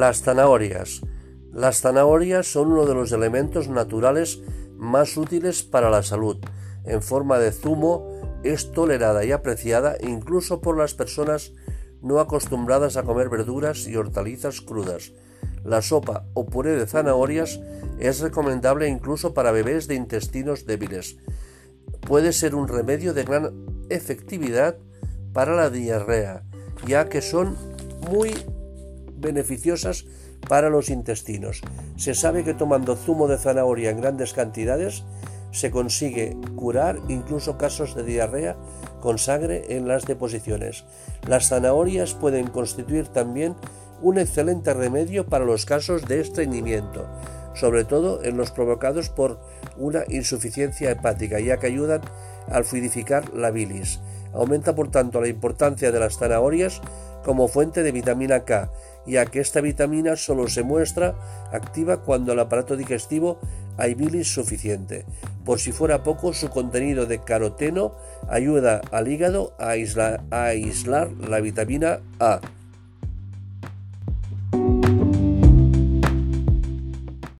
Las zanahorias. Las zanahorias son uno de los elementos naturales más útiles para la salud. En forma de zumo es tolerada y apreciada incluso por las personas no acostumbradas a comer verduras y hortalizas crudas. La sopa o puré de zanahorias es recomendable incluso para bebés de intestinos débiles. Puede ser un remedio de gran efectividad para la diarrea, ya que son muy beneficiosas para los intestinos. Se sabe que tomando zumo de zanahoria en grandes cantidades se consigue curar incluso casos de diarrea con sangre en las deposiciones. Las zanahorias pueden constituir también un excelente remedio para los casos de estreñimiento, sobre todo en los provocados por una insuficiencia hepática, ya que ayudan al fluidificar la bilis. Aumenta por tanto la importancia de las zanahorias como fuente de vitamina K, ya que esta vitamina solo se muestra activa cuando el aparato digestivo hay bilis suficiente. Por si fuera poco, su contenido de caroteno ayuda al hígado a a aislar la vitamina A.